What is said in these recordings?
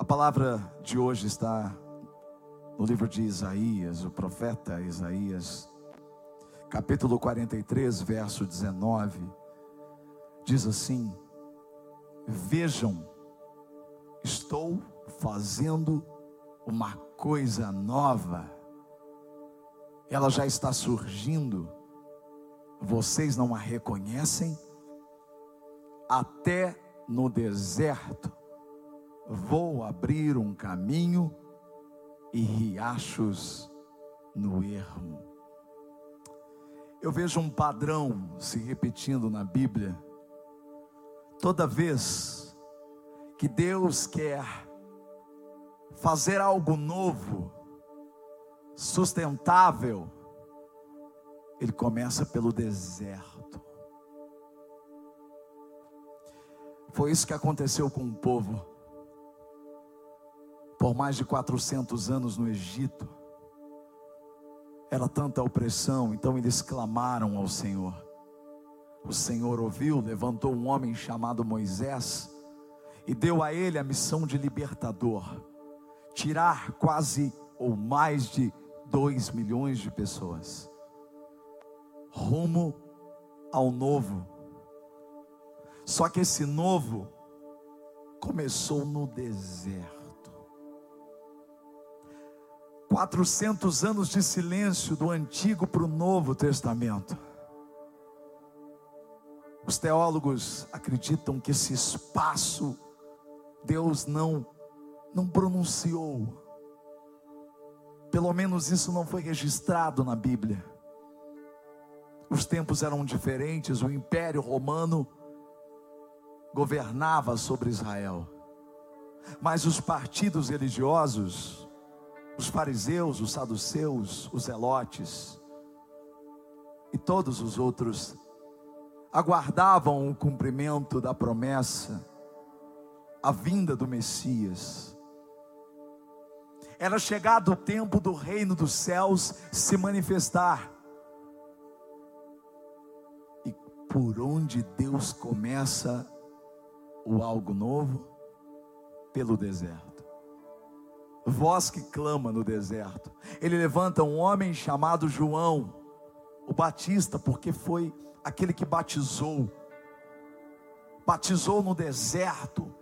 A palavra de hoje está no livro de Isaías, o profeta Isaías, capítulo 43, verso 19. Diz assim: Vejam, estou fazendo uma coisa nova, ela já está surgindo, vocês não a reconhecem? Até no deserto vou abrir um caminho e riachos no ermo. Eu vejo um padrão se repetindo na Bíblia. Toda vez que Deus quer fazer algo novo, sustentável, Ele começa pelo deserto. Foi isso que aconteceu com o povo por mais de 400 anos no Egito. Era tanta opressão, então eles clamaram ao Senhor. O Senhor ouviu, levantou um homem chamado Moisés e deu a ele a missão de libertador tirar quase ou mais de dois milhões de pessoas rumo ao novo. Só que esse novo começou no deserto. 400 anos de silêncio do Antigo para o Novo Testamento. Os teólogos acreditam que esse espaço Deus não não pronunciou. Pelo menos isso não foi registrado na Bíblia. Os tempos eram diferentes, o Império Romano governava sobre Israel. Mas os partidos religiosos os fariseus, os saduceus, os zelotes e todos os outros aguardavam o cumprimento da promessa, a vinda do Messias. Era chegado o tempo do reino dos céus se manifestar. E por onde Deus começa o algo novo? Pelo deserto voz que clama no deserto. Ele levanta um homem chamado João, o Batista, porque foi aquele que batizou. Batizou no deserto.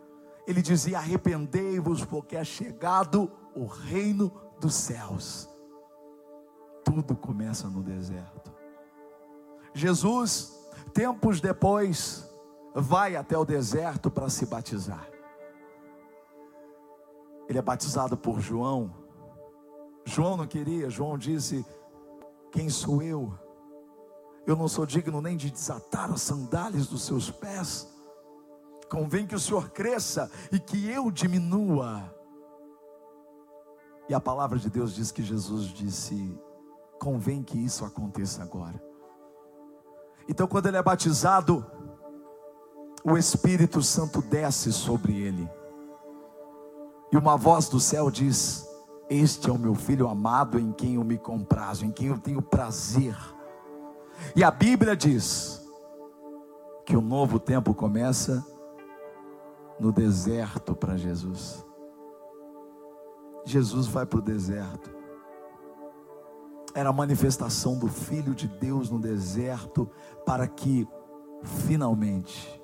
Ele dizia: Arrependei-vos, porque é chegado o reino dos céus. Tudo começa no deserto. Jesus, tempos depois, vai até o deserto para se batizar ele é batizado por João. João não queria, João disse: Quem sou eu? Eu não sou digno nem de desatar as sandálias dos seus pés. Convém que o Senhor cresça e que eu diminua. E a palavra de Deus diz que Jesus disse: Convém que isso aconteça agora. Então, quando ele é batizado, o Espírito Santo desce sobre ele. E uma voz do céu diz: Este é o meu filho amado em quem eu me comprazo, em quem eu tenho prazer. E a Bíblia diz que o novo tempo começa no deserto para Jesus. Jesus vai para o deserto. Era a manifestação do Filho de Deus no deserto para que finalmente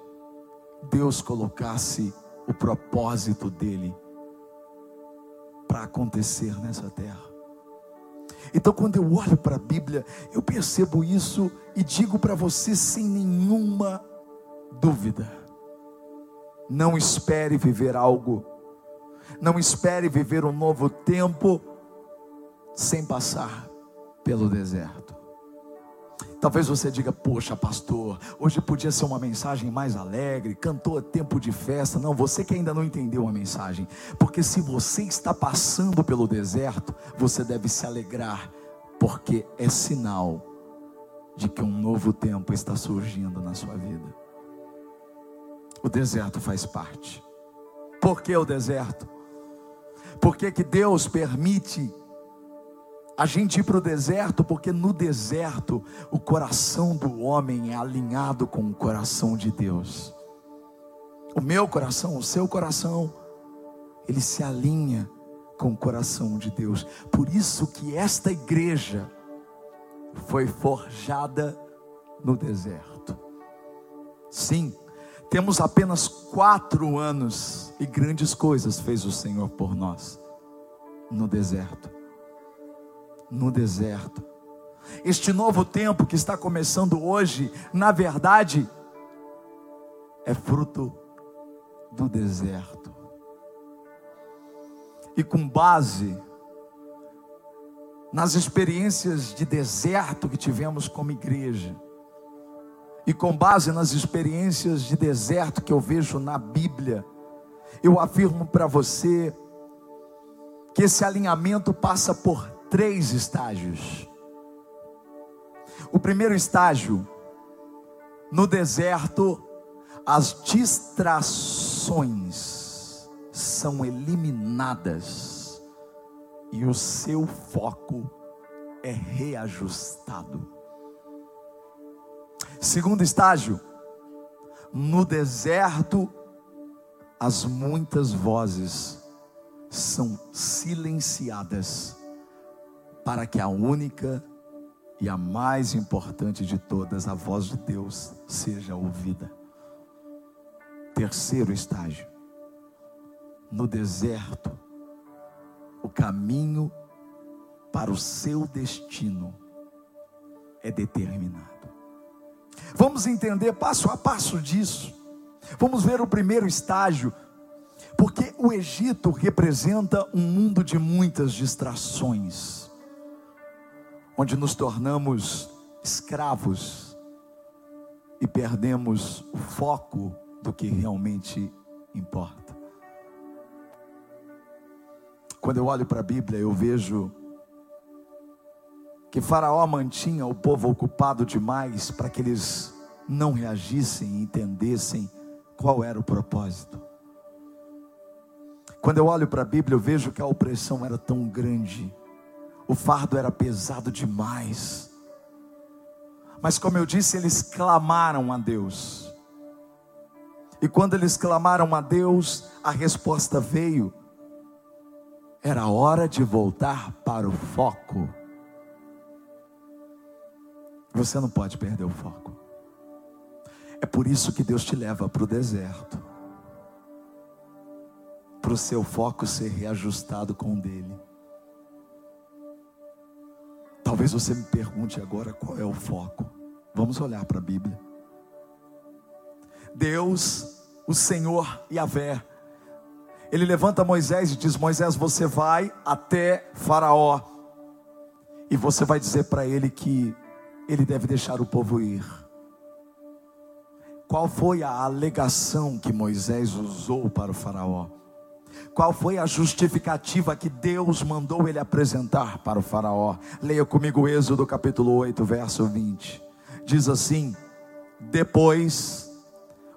Deus colocasse o propósito dele para acontecer nessa terra. Então, quando eu olho para a Bíblia, eu percebo isso e digo para você sem nenhuma dúvida: não espere viver algo, não espere viver um novo tempo sem passar pelo deserto. Talvez você diga, poxa, pastor, hoje podia ser uma mensagem mais alegre, cantou a tempo de festa. Não, você que ainda não entendeu a mensagem, porque se você está passando pelo deserto, você deve se alegrar, porque é sinal de que um novo tempo está surgindo na sua vida. O deserto faz parte. Por que o deserto? Por que, que Deus permite a gente ir para o deserto, porque no deserto o coração do homem é alinhado com o coração de Deus. O meu coração, o seu coração, ele se alinha com o coração de Deus. Por isso que esta igreja foi forjada no deserto. Sim, temos apenas quatro anos e grandes coisas fez o Senhor por nós no deserto. No deserto. Este novo tempo que está começando hoje, na verdade, é fruto do deserto. E com base nas experiências de deserto que tivemos como igreja, e com base nas experiências de deserto que eu vejo na Bíblia, eu afirmo para você que esse alinhamento passa por três estágios. O primeiro estágio, no deserto, as distrações são eliminadas e o seu foco é reajustado. Segundo estágio, no deserto, as muitas vozes são silenciadas para que a única e a mais importante de todas, a voz de Deus, seja ouvida. Terceiro estágio, no deserto, o caminho para o seu destino é determinado. Vamos entender passo a passo disso. Vamos ver o primeiro estágio, porque o Egito representa um mundo de muitas distrações, onde nos tornamos escravos e perdemos o foco do que realmente importa. Quando eu olho para a Bíblia, eu vejo que Faraó mantinha o povo ocupado demais para que eles não reagissem e entendessem qual era o propósito. Quando eu olho para a Bíblia, eu vejo que a opressão era tão grande, o fardo era pesado demais. Mas, como eu disse, eles clamaram a Deus. E quando eles clamaram a Deus, a resposta veio. Era hora de voltar para o foco. Você não pode perder o foco. É por isso que Deus te leva para o deserto para o seu foco ser reajustado com o dele. Talvez você me pergunte agora qual é o foco. Vamos olhar para a Bíblia. Deus, o Senhor Yahvé, ele levanta Moisés e diz: Moisés, você vai até Faraó, e você vai dizer para ele que ele deve deixar o povo ir. Qual foi a alegação que Moisés usou para o Faraó? Qual foi a justificativa que Deus mandou ele apresentar para o Faraó? Leia comigo Êxodo capítulo 8, verso 20. Diz assim: Depois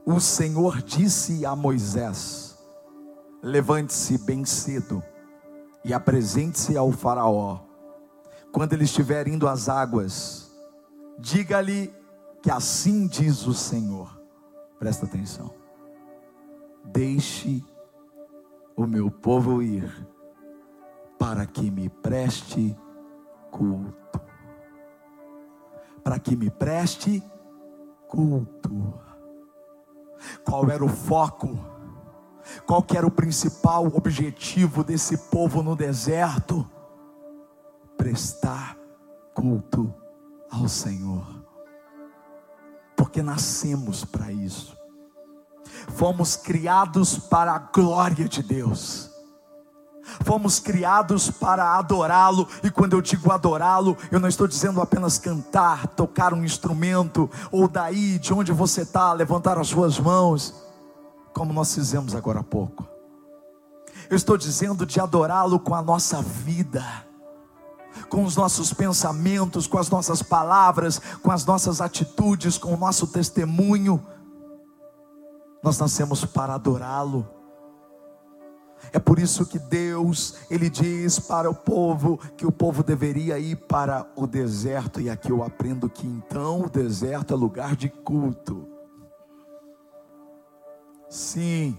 o Senhor disse a Moisés: Levante-se bem cedo e apresente-se ao Faraó. Quando ele estiver indo às águas, diga-lhe que assim diz o Senhor. Presta atenção. Deixe o meu povo ir, para que me preste culto. Para que me preste culto. Qual era o foco? Qual que era o principal objetivo desse povo no deserto? Prestar culto ao Senhor. Porque nascemos para isso. Fomos criados para a glória de Deus. Fomos criados para adorá-lo, e quando eu digo adorá-lo, eu não estou dizendo apenas cantar, tocar um instrumento, ou daí de onde você está, levantar as suas mãos, como nós fizemos agora há pouco. Eu estou dizendo de adorá-lo com a nossa vida, com os nossos pensamentos, com as nossas palavras, com as nossas atitudes, com o nosso testemunho. Nós nascemos para adorá-lo. É por isso que Deus, ele diz para o povo que o povo deveria ir para o deserto, e aqui eu aprendo que então o deserto é lugar de culto. Sim,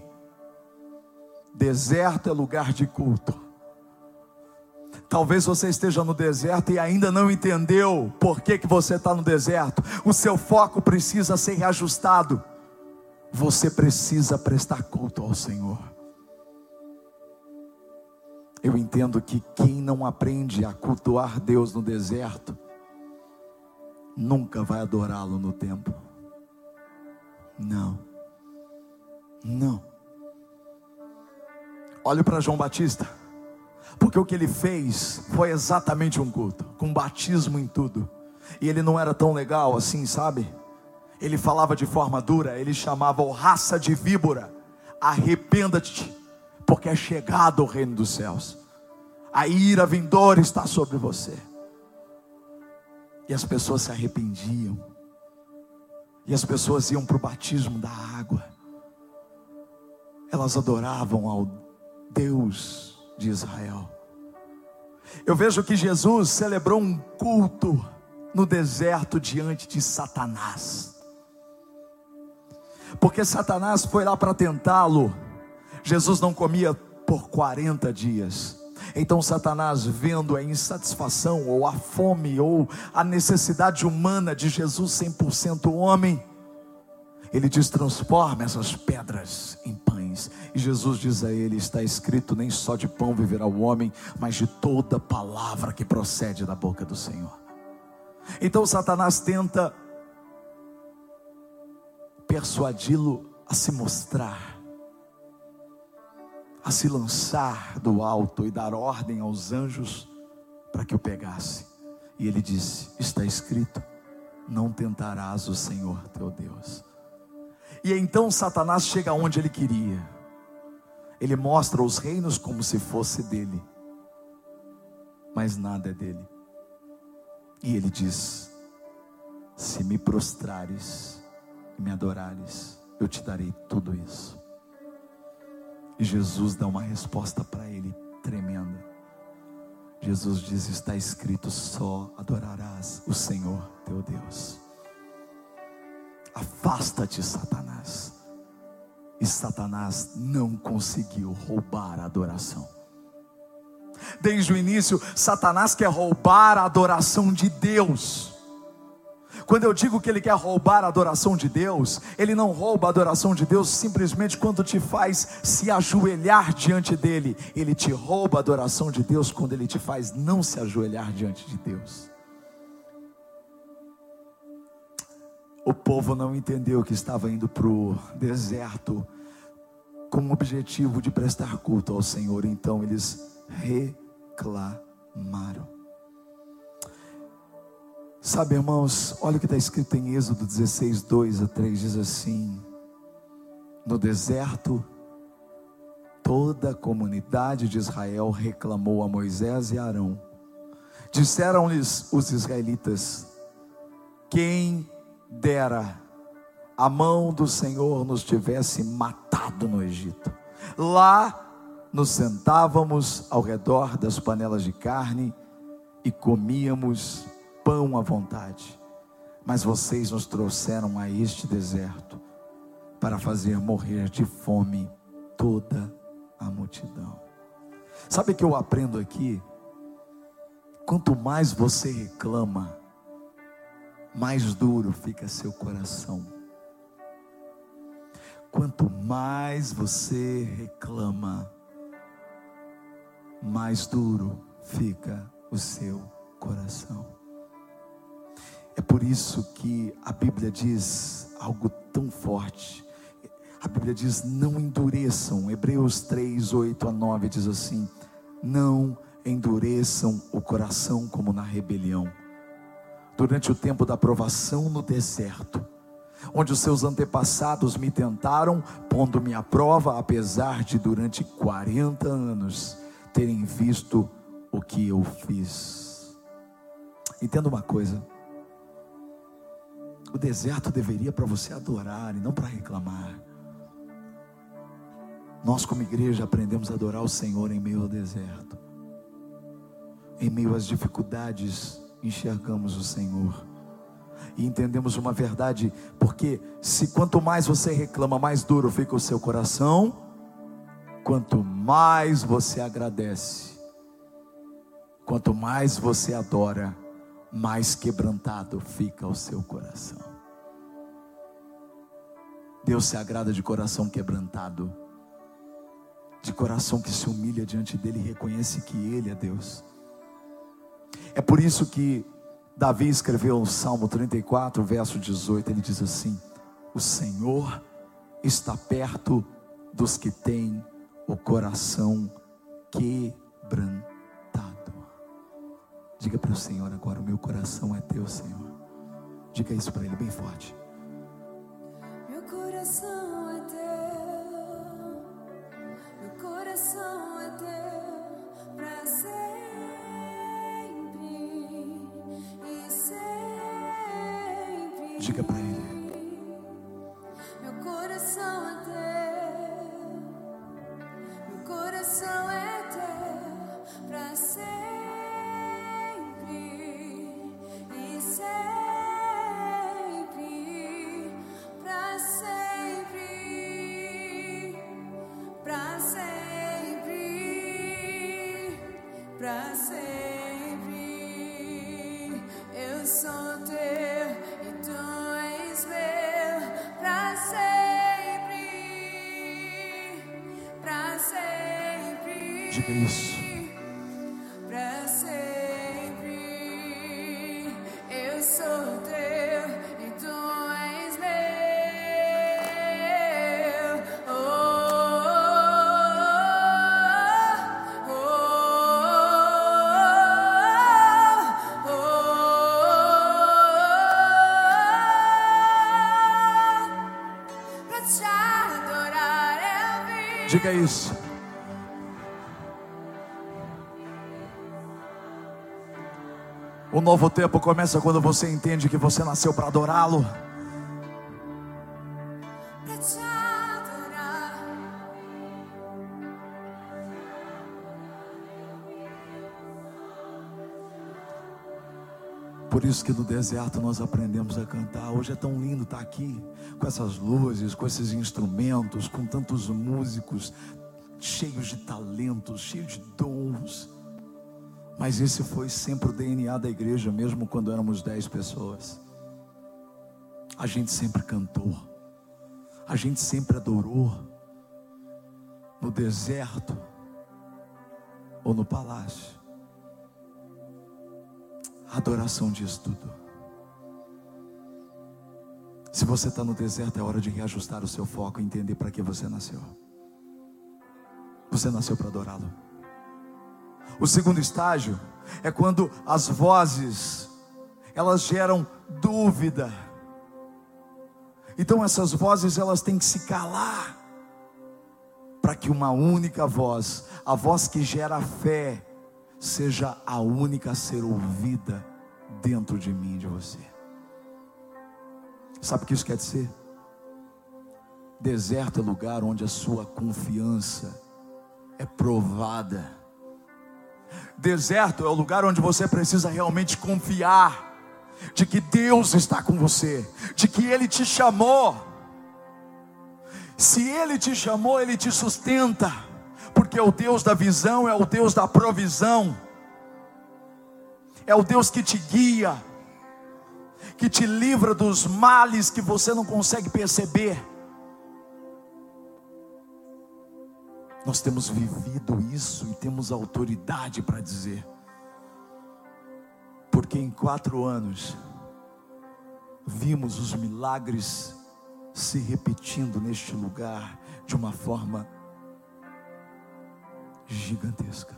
Deserto é lugar de culto. Talvez você esteja no deserto e ainda não entendeu por que, que você está no deserto. O seu foco precisa ser reajustado. Você precisa prestar culto ao Senhor. Eu entendo que quem não aprende a cultuar Deus no deserto, nunca vai adorá-lo no templo. Não. Não. Olhe para João Batista, porque o que ele fez foi exatamente um culto, com batismo em tudo. E ele não era tão legal assim, sabe? Ele falava de forma dura, ele chamava o raça de víbora. Arrependa-te, porque é chegado o reino dos céus. A ira vindoura está sobre você. E as pessoas se arrependiam. E as pessoas iam para o batismo da água. Elas adoravam ao Deus de Israel. Eu vejo que Jesus celebrou um culto no deserto diante de Satanás. Porque Satanás foi lá para tentá-lo. Jesus não comia por 40 dias. Então Satanás, vendo a insatisfação, ou a fome, ou a necessidade humana de Jesus 100% homem, ele diz: transforma essas pedras em pães. E Jesus diz a ele: está escrito: nem só de pão viverá o homem, mas de toda palavra que procede da boca do Senhor. Então Satanás tenta persuadi-lo a se mostrar a se lançar do alto e dar ordem aos anjos para que o pegasse. E ele disse: Está escrito: Não tentarás o Senhor teu Deus. E então Satanás chega onde ele queria. Ele mostra os reinos como se fosse dele, mas nada é dele. E ele diz: Se me prostrares me adorares, eu te darei tudo isso. E Jesus dá uma resposta para ele tremenda. Jesus diz: Está escrito, só adorarás o Senhor teu Deus. Afasta-te, Satanás. E Satanás não conseguiu roubar a adoração. Desde o início, Satanás quer roubar a adoração de Deus. Quando eu digo que ele quer roubar a adoração de Deus, ele não rouba a adoração de Deus simplesmente quando te faz se ajoelhar diante dele. Ele te rouba a adoração de Deus quando ele te faz não se ajoelhar diante de Deus. O povo não entendeu que estava indo para o deserto com o objetivo de prestar culto ao Senhor, então eles reclamaram. Sabe, irmãos, olha o que está escrito em Êxodo 16, 2 a 3: diz assim: No deserto, toda a comunidade de Israel reclamou a Moisés e Arão. Disseram-lhes os israelitas: Quem dera a mão do Senhor nos tivesse matado no Egito. Lá nos sentávamos ao redor das panelas de carne e comíamos pão à vontade, mas vocês nos trouxeram a este deserto para fazer morrer de fome toda a multidão. Sabe o que eu aprendo aqui? Quanto mais você reclama, mais duro fica seu coração. Quanto mais você reclama, mais duro fica o seu coração. É por isso que a Bíblia diz algo tão forte. A Bíblia diz: não endureçam. Hebreus 3, 8 a 9 diz assim: não endureçam o coração como na rebelião. Durante o tempo da provação no deserto, onde os seus antepassados me tentaram, pondo-me à prova, apesar de durante 40 anos terem visto o que eu fiz. Entenda uma coisa. O deserto deveria para você adorar e não para reclamar. Nós, como igreja, aprendemos a adorar o Senhor em meio ao deserto. Em meio às dificuldades, enxergamos o Senhor. E entendemos uma verdade, porque se quanto mais você reclama, mais duro fica o seu coração, quanto mais você agradece, quanto mais você adora, mais quebrantado fica o seu coração. Deus se agrada de coração quebrantado, de coração que se humilha diante dele e reconhece que Ele é Deus. É por isso que Davi escreveu o Salmo 34, verso 18, ele diz assim: O Senhor está perto dos que têm o coração quebrantado. Diga para o Senhor agora: O meu coração é teu, Senhor. Diga isso para ele bem forte. Diga isso. Pra sempre eu sou teu e tu és meu. Oh, oh, oh. Pra te adorar eu vim. Diga isso. Novo tempo começa quando você entende que você nasceu para adorá-lo. Por isso que no deserto nós aprendemos a cantar. Hoje é tão lindo estar aqui com essas luzes, com esses instrumentos, com tantos músicos cheios de talentos, cheios de dons. Mas esse foi sempre o DNA da igreja, mesmo quando éramos dez pessoas. A gente sempre cantou, a gente sempre adorou, no deserto ou no palácio. A adoração diz tudo. Se você está no deserto, é hora de reajustar o seu foco e entender para que você nasceu. Você nasceu para adorá-lo. O segundo estágio é quando as vozes elas geram dúvida. Então essas vozes elas têm que se calar para que uma única voz, a voz que gera fé, seja a única a ser ouvida dentro de mim de você. Sabe o que isso quer dizer? Deserto é lugar onde a sua confiança é provada. Deserto é o lugar onde você precisa realmente confiar de que Deus está com você, de que Ele te chamou. Se Ele te chamou, Ele te sustenta, porque é o Deus da visão, é o Deus da provisão, é o Deus que te guia, que te livra dos males que você não consegue perceber. Nós temos vivido isso e temos autoridade para dizer, porque em quatro anos vimos os milagres se repetindo neste lugar de uma forma gigantesca.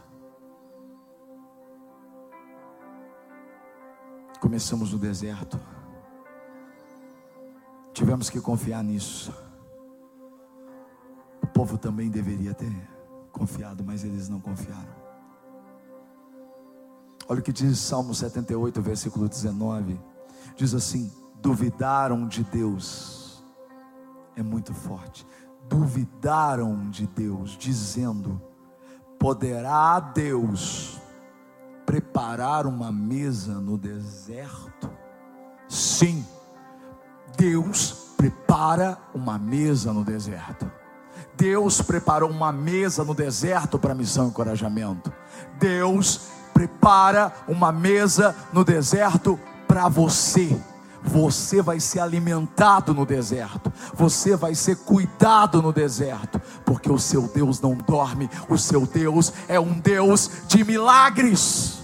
Começamos no deserto, tivemos que confiar nisso. Povo também deveria ter confiado, mas eles não confiaram. Olha o que diz Salmo 78, versículo 19: diz assim: duvidaram de Deus, é muito forte, duvidaram de Deus, dizendo: poderá Deus preparar uma mesa no deserto? Sim, Deus prepara uma mesa no deserto. Deus preparou uma mesa no deserto para missão e encorajamento. Deus prepara uma mesa no deserto para você. Você vai ser alimentado no deserto, você vai ser cuidado no deserto, porque o seu Deus não dorme, o seu Deus é um Deus de milagres.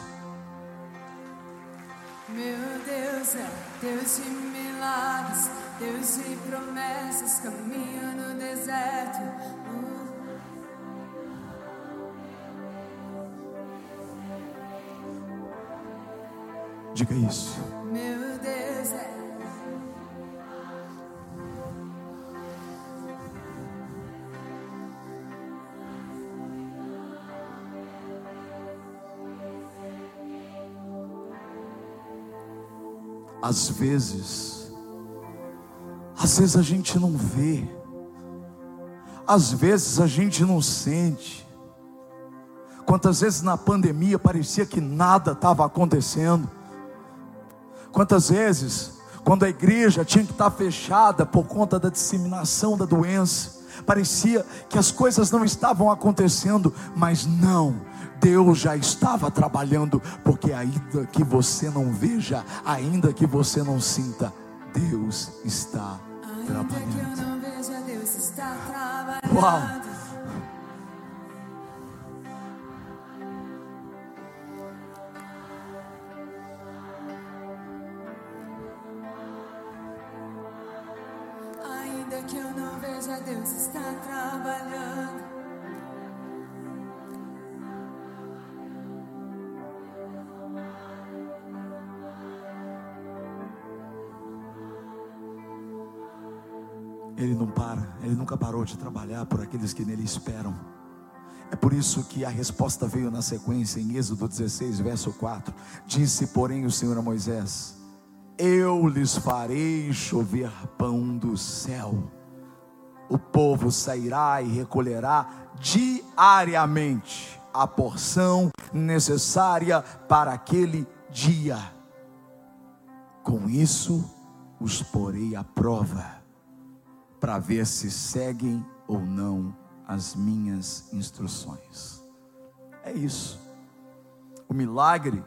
Meu Deus é Deus de milagres, Deus de promessas, caminho deserto. Diga isso. Meu Deus é Às vezes, às vezes a gente não vê, às vezes a gente não sente. Quantas vezes na pandemia parecia que nada estava acontecendo, quantas vezes, quando a igreja tinha que estar fechada por conta da disseminação da doença, parecia que as coisas não estavam acontecendo, mas não, Deus já estava trabalhando, porque ainda que você não veja, ainda que você não sinta, Deus está Ainda que eu não veja, Deus está trabalhando. Uau. De trabalhar por aqueles que nele esperam. É por isso que a resposta veio na sequência, em Êxodo 16, verso 4. Disse, porém, o Senhor a Moisés: Eu lhes farei chover pão do céu. O povo sairá e recolherá diariamente a porção necessária para aquele dia. Com isso, os porei à prova para ver se seguem ou não as minhas instruções. É isso. O milagre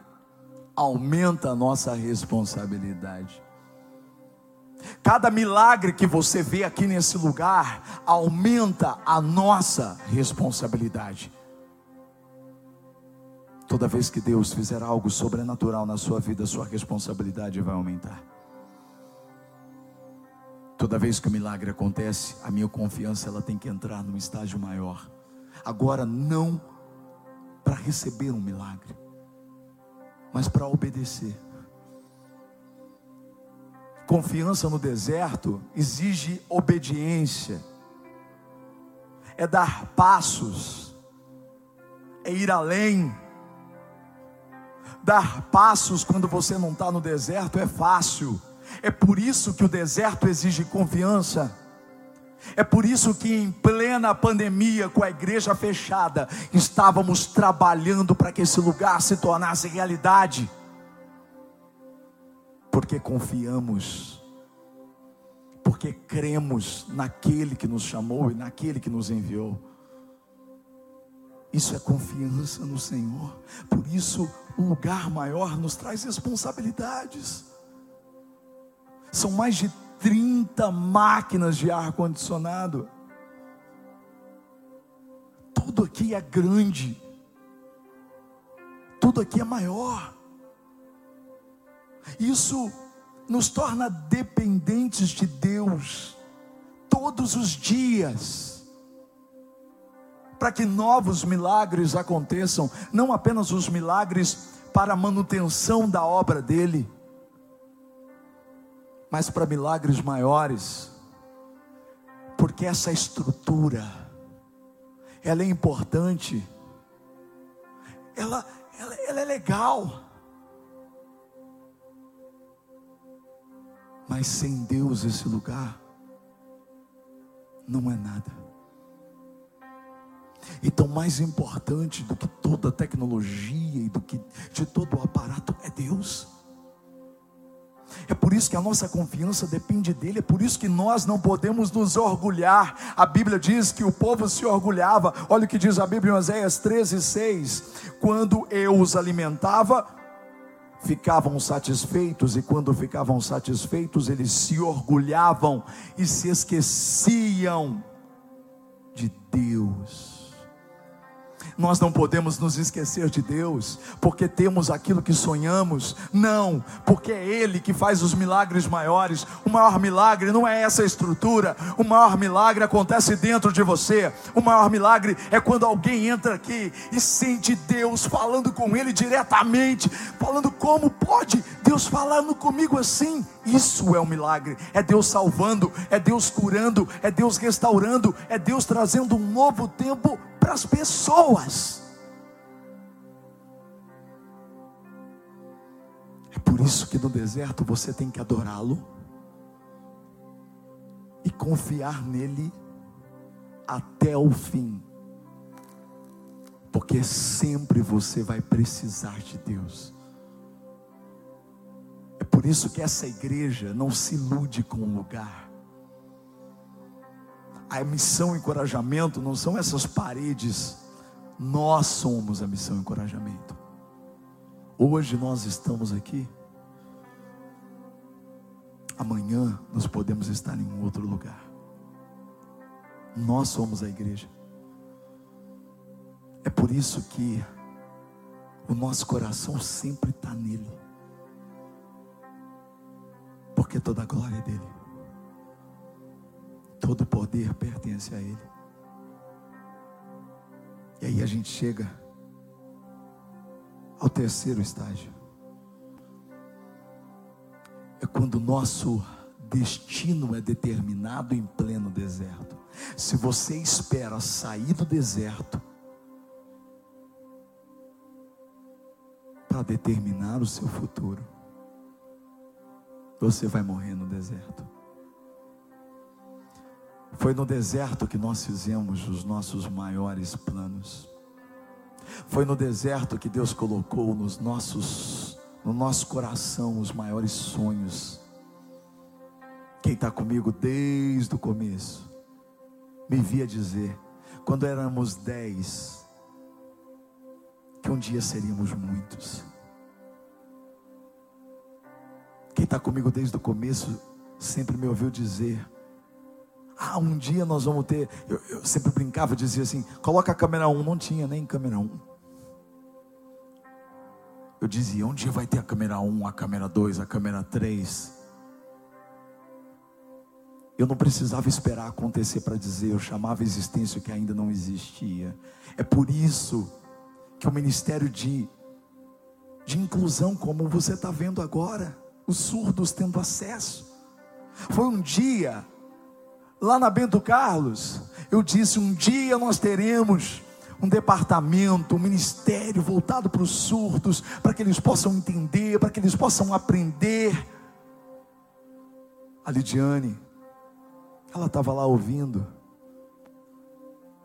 aumenta a nossa responsabilidade. Cada milagre que você vê aqui nesse lugar aumenta a nossa responsabilidade. Toda vez que Deus fizer algo sobrenatural na sua vida, sua responsabilidade vai aumentar. Toda vez que o milagre acontece, a minha confiança ela tem que entrar num estágio maior. Agora não para receber um milagre, mas para obedecer. Confiança no deserto exige obediência. É dar passos. É ir além. Dar passos quando você não está no deserto é fácil. É por isso que o deserto exige confiança. É por isso que em plena pandemia, com a igreja fechada, estávamos trabalhando para que esse lugar se tornasse realidade. Porque confiamos, porque cremos naquele que nos chamou e naquele que nos enviou. Isso é confiança no Senhor. Por isso, um lugar maior nos traz responsabilidades. São mais de 30 máquinas de ar-condicionado. Tudo aqui é grande. Tudo aqui é maior. Isso nos torna dependentes de Deus todos os dias. Para que novos milagres aconteçam, não apenas os milagres para a manutenção da obra dele, mas para milagres maiores, porque essa estrutura, ela é importante, ela, ela, ela é legal, mas sem Deus esse lugar não é nada. Então, mais importante do que toda a tecnologia e do que de todo o aparato é Deus. É por isso que a nossa confiança depende dele, é por isso que nós não podemos nos orgulhar. A Bíblia diz que o povo se orgulhava. Olha o que diz a Bíblia em Oséias 13, 6. Quando eu os alimentava, ficavam satisfeitos, e quando ficavam satisfeitos, eles se orgulhavam e se esqueciam de Deus. Nós não podemos nos esquecer de Deus, porque temos aquilo que sonhamos, não, porque é Ele que faz os milagres maiores. O maior milagre não é essa estrutura, o maior milagre acontece dentro de você. O maior milagre é quando alguém entra aqui e sente Deus falando com ele diretamente, falando como pode Deus falando comigo assim. Isso é um milagre, é Deus salvando, é Deus curando, é Deus restaurando, é Deus trazendo um novo tempo para as pessoas. É por isso que no deserto você tem que adorá-lo e confiar nele até o fim, porque sempre você vai precisar de Deus. É por isso que essa igreja não se ilude com o lugar a missão encorajamento não são essas paredes, nós somos a missão encorajamento. Hoje nós estamos aqui, amanhã nós podemos estar em um outro lugar. Nós somos a igreja. É por isso que o nosso coração sempre está nele, porque toda a glória é dele. Todo poder pertence a Ele. E aí a gente chega ao terceiro estágio. É quando o nosso destino é determinado em pleno deserto. Se você espera sair do deserto para determinar o seu futuro, você vai morrer no deserto. Foi no deserto que nós fizemos os nossos maiores planos. Foi no deserto que Deus colocou nos nossos, no nosso coração os maiores sonhos. Quem está comigo desde o começo, me via dizer, quando éramos dez, que um dia seríamos muitos. Quem está comigo desde o começo, sempre me ouviu dizer, ah, um dia nós vamos ter. Eu, eu sempre brincava, dizia assim: coloca a câmera 1. Não tinha nem câmera 1. Eu dizia: um dia vai ter a câmera 1, a câmera 2, a câmera 3. Eu não precisava esperar acontecer para dizer, eu chamava a existência que ainda não existia. É por isso que o ministério de, de inclusão, como você está vendo agora, os surdos tendo acesso, foi um dia lá na Bento Carlos, eu disse: um dia nós teremos um departamento, um ministério voltado para os surdos, para que eles possam entender, para que eles possam aprender. A Lidiane, ela estava lá ouvindo,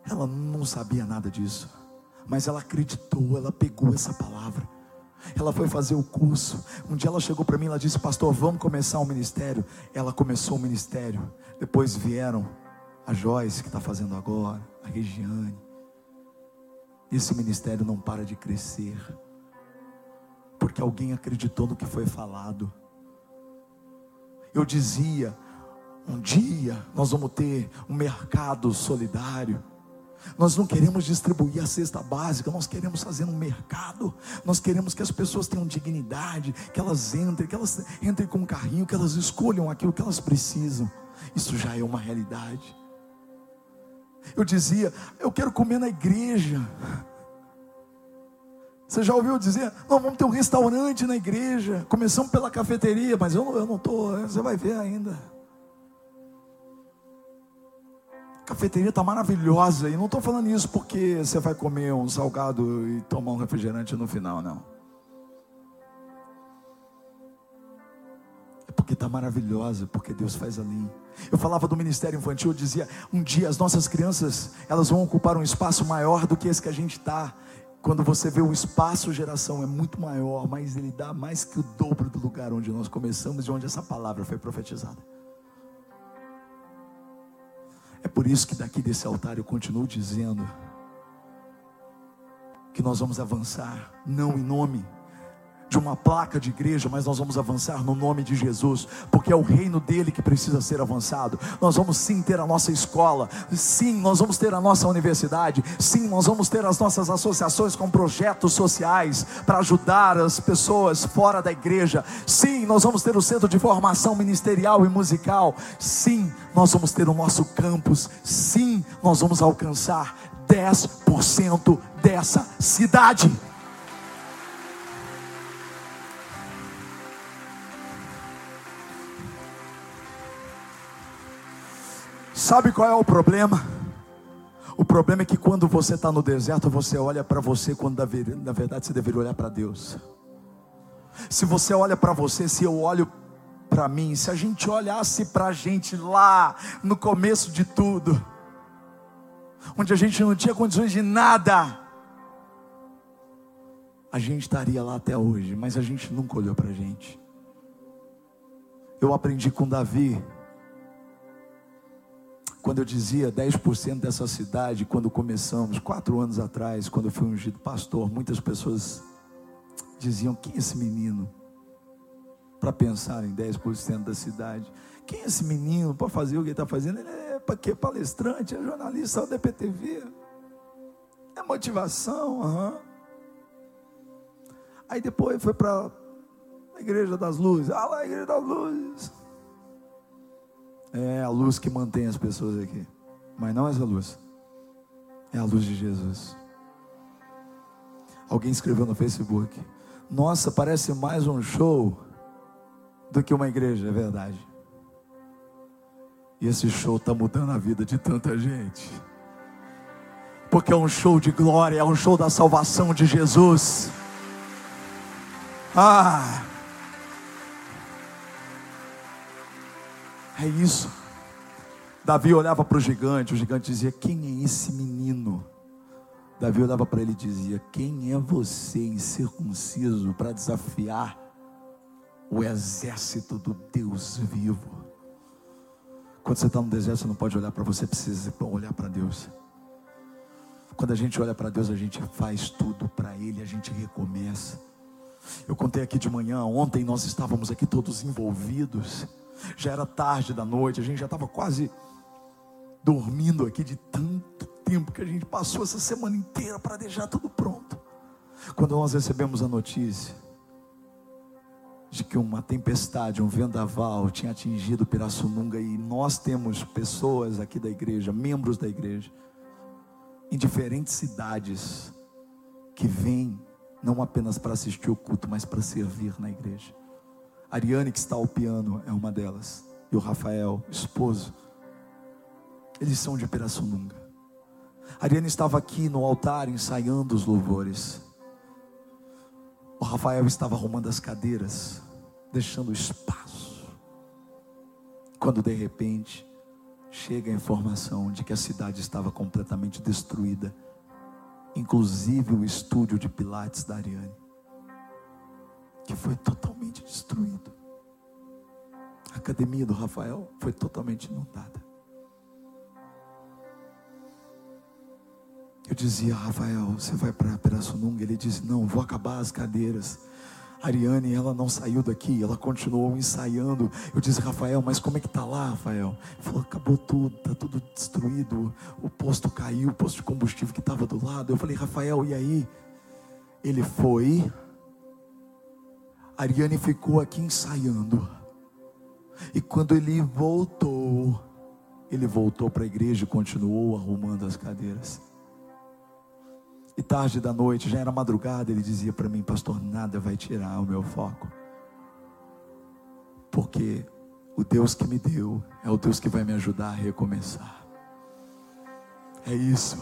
ela não sabia nada disso, mas ela acreditou, ela pegou essa palavra. Ela foi fazer o curso. Um dia ela chegou para mim e disse: Pastor, vamos começar o um ministério. Ela começou o ministério. Depois vieram a Joyce, que está fazendo agora, a Regiane. Esse ministério não para de crescer, porque alguém acreditou no que foi falado. Eu dizia: um dia nós vamos ter um mercado solidário. Nós não queremos distribuir a cesta básica, nós queremos fazer um mercado. Nós queremos que as pessoas tenham dignidade, que elas entrem, que elas entrem com um carrinho, que elas escolham aquilo que elas precisam. Isso já é uma realidade. Eu dizia, eu quero comer na igreja. Você já ouviu dizer, não, vamos ter um restaurante na igreja. Começamos pela cafeteria, mas eu, eu não estou, você vai ver ainda. Cafeteria está maravilhosa. E não estou falando isso porque você vai comer um salgado e tomar um refrigerante no final, não. É porque está maravilhosa, porque Deus faz ali. Eu falava do ministério infantil, eu dizia, um dia as nossas crianças, elas vão ocupar um espaço maior do que esse que a gente está. Quando você vê o espaço geração é muito maior, mas ele dá mais que o dobro do lugar onde nós começamos e onde essa palavra foi profetizada. É por isso que daqui desse altar eu continuo dizendo que nós vamos avançar, não em nome de uma placa de igreja, mas nós vamos avançar no nome de Jesus, porque é o reino dele que precisa ser avançado. Nós vamos sim ter a nossa escola, sim, nós vamos ter a nossa universidade, sim, nós vamos ter as nossas associações com projetos sociais para ajudar as pessoas fora da igreja. Sim, nós vamos ter o centro de formação ministerial e musical. Sim, nós vamos ter o nosso campus. Sim, nós vamos alcançar 10% dessa cidade. Sabe qual é o problema? O problema é que quando você está no deserto, você olha para você, quando na verdade você deveria olhar para Deus. Se você olha para você, se eu olho para mim, se a gente olhasse para a gente lá, no começo de tudo, onde a gente não tinha condições de nada, a gente estaria lá até hoje, mas a gente nunca olhou para a gente. Eu aprendi com Davi, quando eu dizia 10% dessa cidade, quando começamos, quatro anos atrás, quando eu fui ungido pastor, muitas pessoas diziam: quem é esse menino? Para pensar em 10% da cidade. Quem é esse menino para fazer o que ele está fazendo? Ele é para quê? Palestrante, é jornalista da DPTV. É motivação, uhum. Aí depois foi para a Igreja das Luzes. Ah lá, a Igreja das Luzes. É a luz que mantém as pessoas aqui. Mas não essa luz. É a luz de Jesus. Alguém escreveu no Facebook: Nossa, parece mais um show do que uma igreja, é verdade. E esse show está mudando a vida de tanta gente. Porque é um show de glória, é um show da salvação de Jesus. Ah! É isso. Davi olhava para o gigante, o gigante dizia: Quem é esse menino? Davi olhava para ele e dizia: Quem é você, incircunciso, para desafiar o exército do Deus vivo? Quando você está no deserto, você não pode olhar para você, precisa olhar para Deus. Quando a gente olha para Deus, a gente faz tudo para Ele, a gente recomeça. Eu contei aqui de manhã, ontem nós estávamos aqui todos envolvidos já era tarde da noite, a gente já estava quase dormindo aqui de tanto tempo que a gente passou essa semana inteira para deixar tudo pronto. Quando nós recebemos a notícia de que uma tempestade, um vendaval tinha atingido Pirassununga e nós temos pessoas aqui da igreja, membros da igreja, em diferentes cidades que vêm não apenas para assistir o culto, mas para servir na igreja. Ariane, que está ao piano, é uma delas. E o Rafael, esposo. Eles são de Pirassununga. Ariane estava aqui no altar ensaiando os louvores. O Rafael estava arrumando as cadeiras, deixando espaço. Quando de repente chega a informação de que a cidade estava completamente destruída, inclusive o estúdio de Pilates da Ariane que foi totalmente destruído. A academia do Rafael foi totalmente inundada. Eu dizia, Rafael, você vai para Pirassununga? Ele disse, não, vou acabar as cadeiras. Ariane, ela não saiu daqui, ela continuou ensaiando. Eu disse, Rafael, mas como é que tá lá, Rafael? Ele falou, acabou tudo, tá tudo destruído. O posto caiu, o posto de combustível que estava do lado. Eu falei, Rafael, e aí? Ele foi, Ariane ficou aqui ensaiando. E quando ele voltou, ele voltou para a igreja e continuou arrumando as cadeiras. E tarde da noite, já era madrugada, ele dizia para mim, pastor, nada vai tirar o meu foco. Porque o Deus que me deu é o Deus que vai me ajudar a recomeçar. É isso.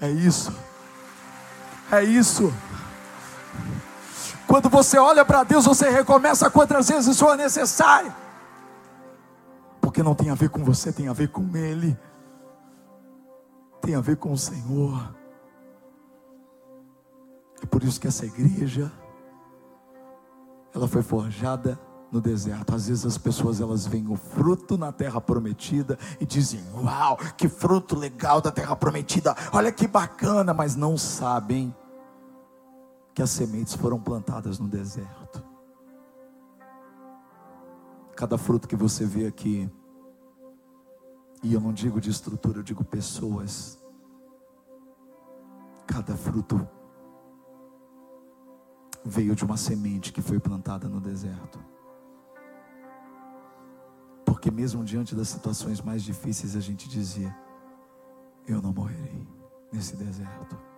É isso. É isso. Quando você olha para Deus, você recomeça quantas vezes for necessário. Porque não tem a ver com você, tem a ver com Ele. Tem a ver com o Senhor. por isso que essa igreja ela foi forjada no deserto. Às vezes as pessoas elas veem o fruto na terra prometida e dizem: "Uau, que fruto legal da terra prometida. Olha que bacana", mas não sabem que as sementes foram plantadas no deserto. Cada fruto que você vê aqui, e eu não digo de estrutura, eu digo pessoas. Cada fruto veio de uma semente que foi plantada no deserto. Porque mesmo diante das situações mais difíceis, a gente dizia: Eu não morrerei nesse deserto.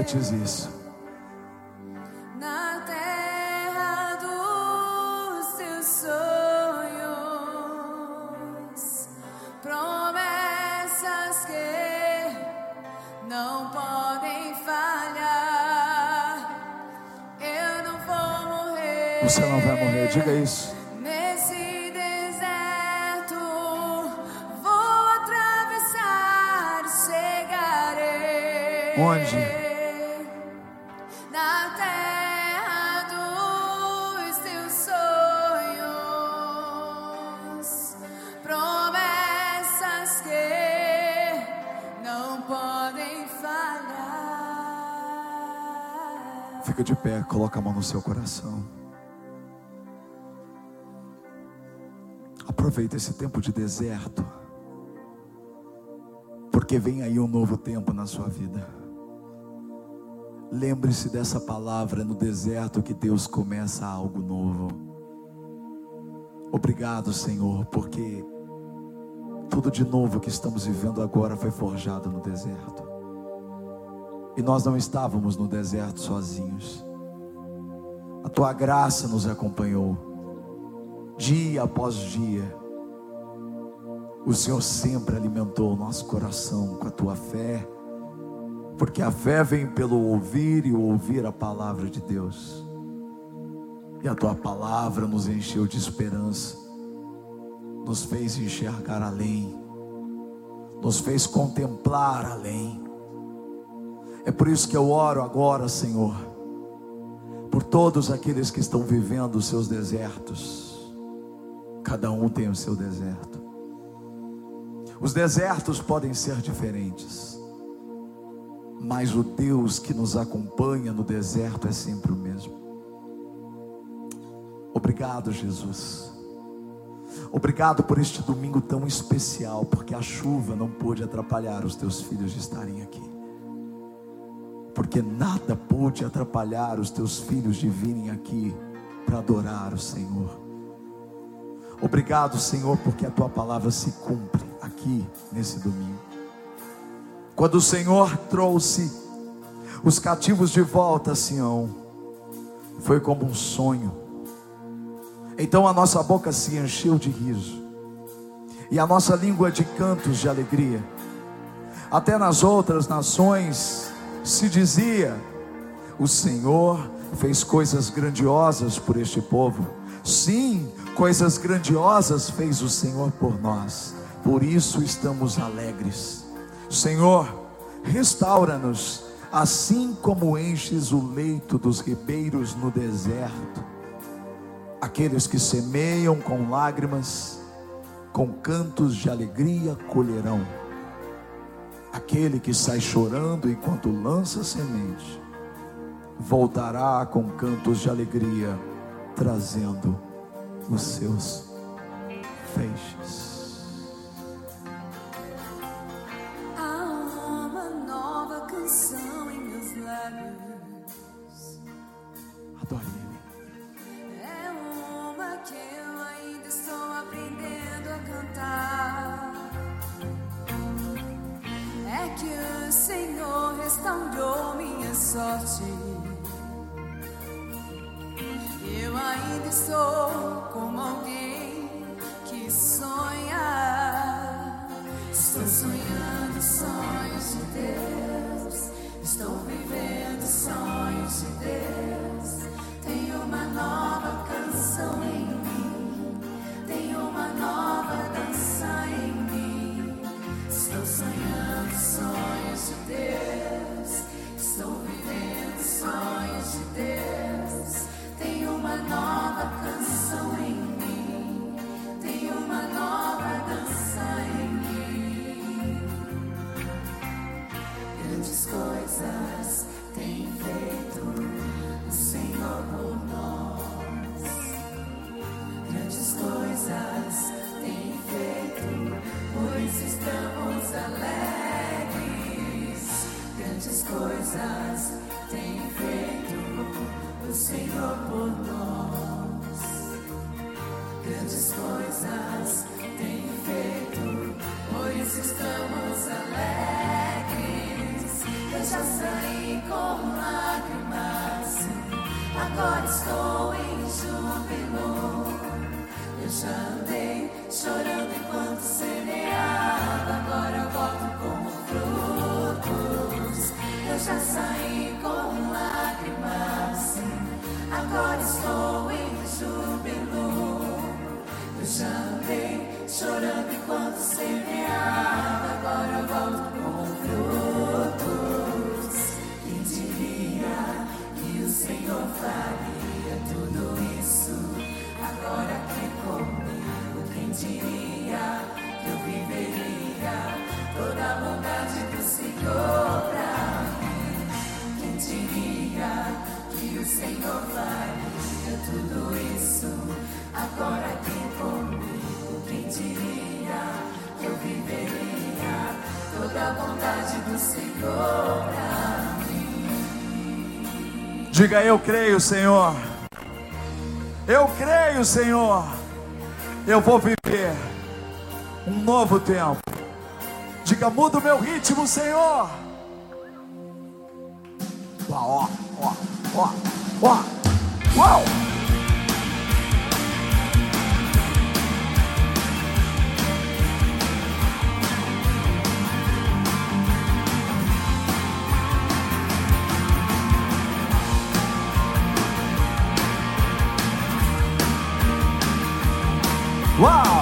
Profetize isso. Coloca a mão no seu coração. Aproveita esse tempo de deserto, porque vem aí um novo tempo na sua vida. Lembre-se dessa palavra no deserto que Deus começa algo novo. Obrigado, Senhor, porque tudo de novo que estamos vivendo agora foi forjado no deserto. E nós não estávamos no deserto sozinhos. A tua graça nos acompanhou, dia após dia. O Senhor sempre alimentou o nosso coração com a tua fé, porque a fé vem pelo ouvir e ouvir a palavra de Deus. E a tua palavra nos encheu de esperança, nos fez enxergar além, nos fez contemplar além. É por isso que eu oro agora, Senhor, por todos aqueles que estão vivendo os seus desertos. Cada um tem o seu deserto. Os desertos podem ser diferentes, mas o Deus que nos acompanha no deserto é sempre o mesmo. Obrigado, Jesus. Obrigado por este domingo tão especial, porque a chuva não pôde atrapalhar os teus filhos de estarem aqui. Porque nada pôde atrapalhar os teus filhos de virem aqui para adorar o Senhor. Obrigado, Senhor, porque a tua palavra se cumpre aqui nesse domingo. Quando o Senhor trouxe os cativos de volta a Sião, foi como um sonho. Então a nossa boca se encheu de riso, e a nossa língua de cantos de alegria. Até nas outras nações se dizia: O Senhor fez coisas grandiosas por este povo. Sim, coisas grandiosas fez o Senhor por nós. Por isso estamos alegres. Senhor, restaura-nos, assim como enches o leito dos ribeiros no deserto. Aqueles que semeiam com lágrimas, com cantos de alegria colherão. Aquele que sai chorando enquanto lança semente, voltará com cantos de alegria, trazendo os seus feixes. Diga eu creio, Senhor. Eu creio, Senhor. Eu vou viver um novo tempo. Diga, muda o meu ritmo, Senhor. Ó, ó, ó, ó. Uau! Eu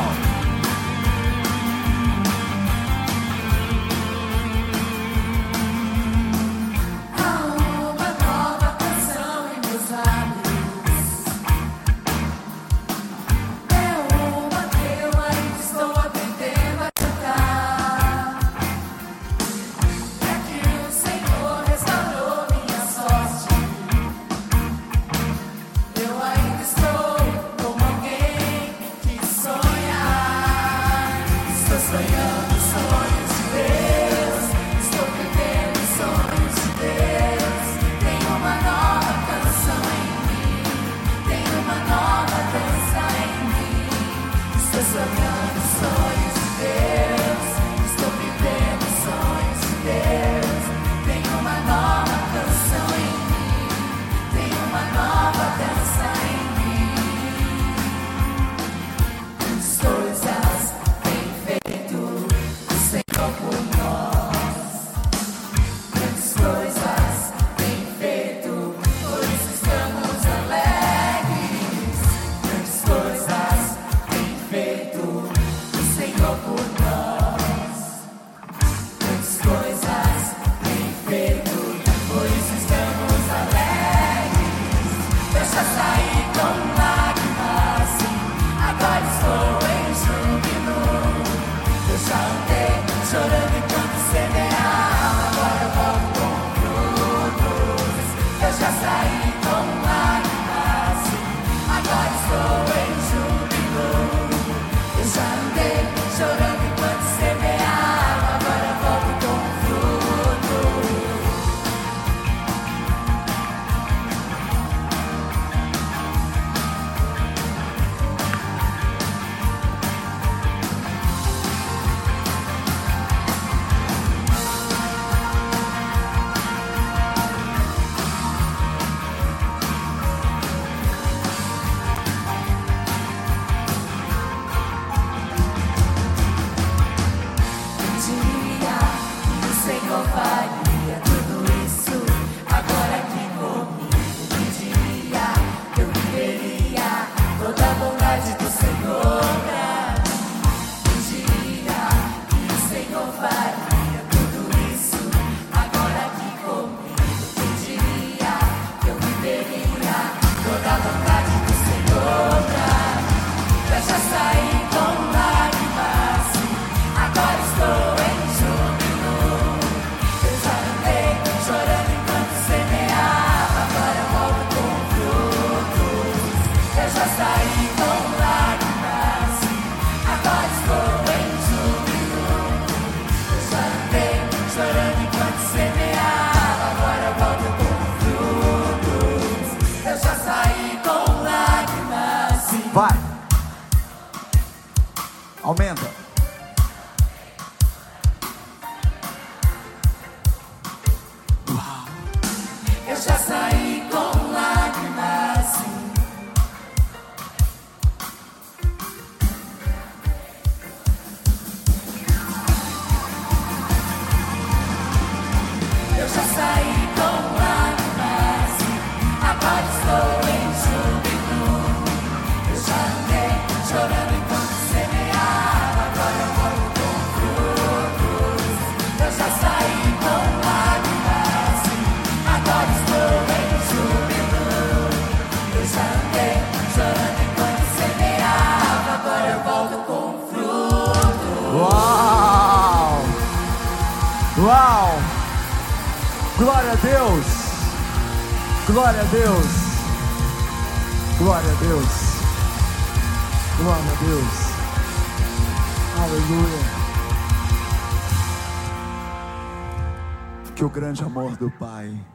grande amor do Pai,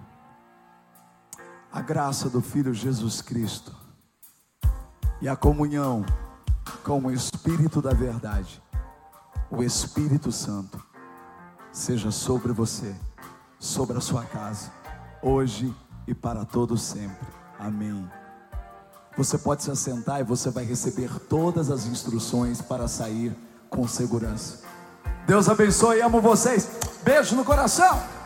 a graça do Filho Jesus Cristo e a comunhão com o Espírito da Verdade o Espírito Santo seja sobre você, sobre a sua casa, hoje e para todo sempre. Amém. Você pode se assentar e você vai receber todas as instruções para sair com segurança. Deus abençoe, amo vocês. Beijo no coração.